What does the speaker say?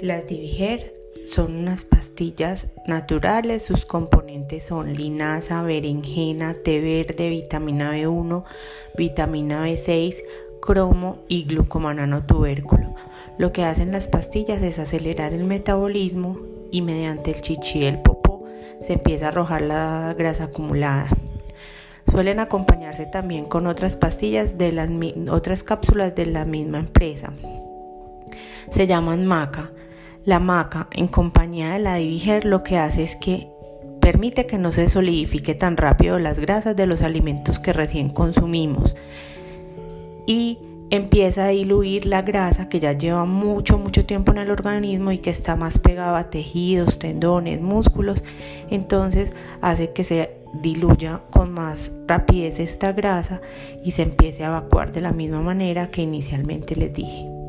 Las Diviger son unas pastillas naturales, sus componentes son linaza, berenjena, té verde, vitamina B1, vitamina B6, cromo y glucomanano tubérculo. Lo que hacen las pastillas es acelerar el metabolismo y mediante el chichi del popó se empieza a arrojar la grasa acumulada. Suelen acompañarse también con otras pastillas de las otras cápsulas de la misma empresa. Se llaman maca. La maca, en compañía de la Diviger, lo que hace es que permite que no se solidifique tan rápido las grasas de los alimentos que recién consumimos y empieza a diluir la grasa que ya lleva mucho, mucho tiempo en el organismo y que está más pegada a tejidos, tendones, músculos. Entonces hace que se diluya con más rapidez esta grasa y se empiece a evacuar de la misma manera que inicialmente les dije.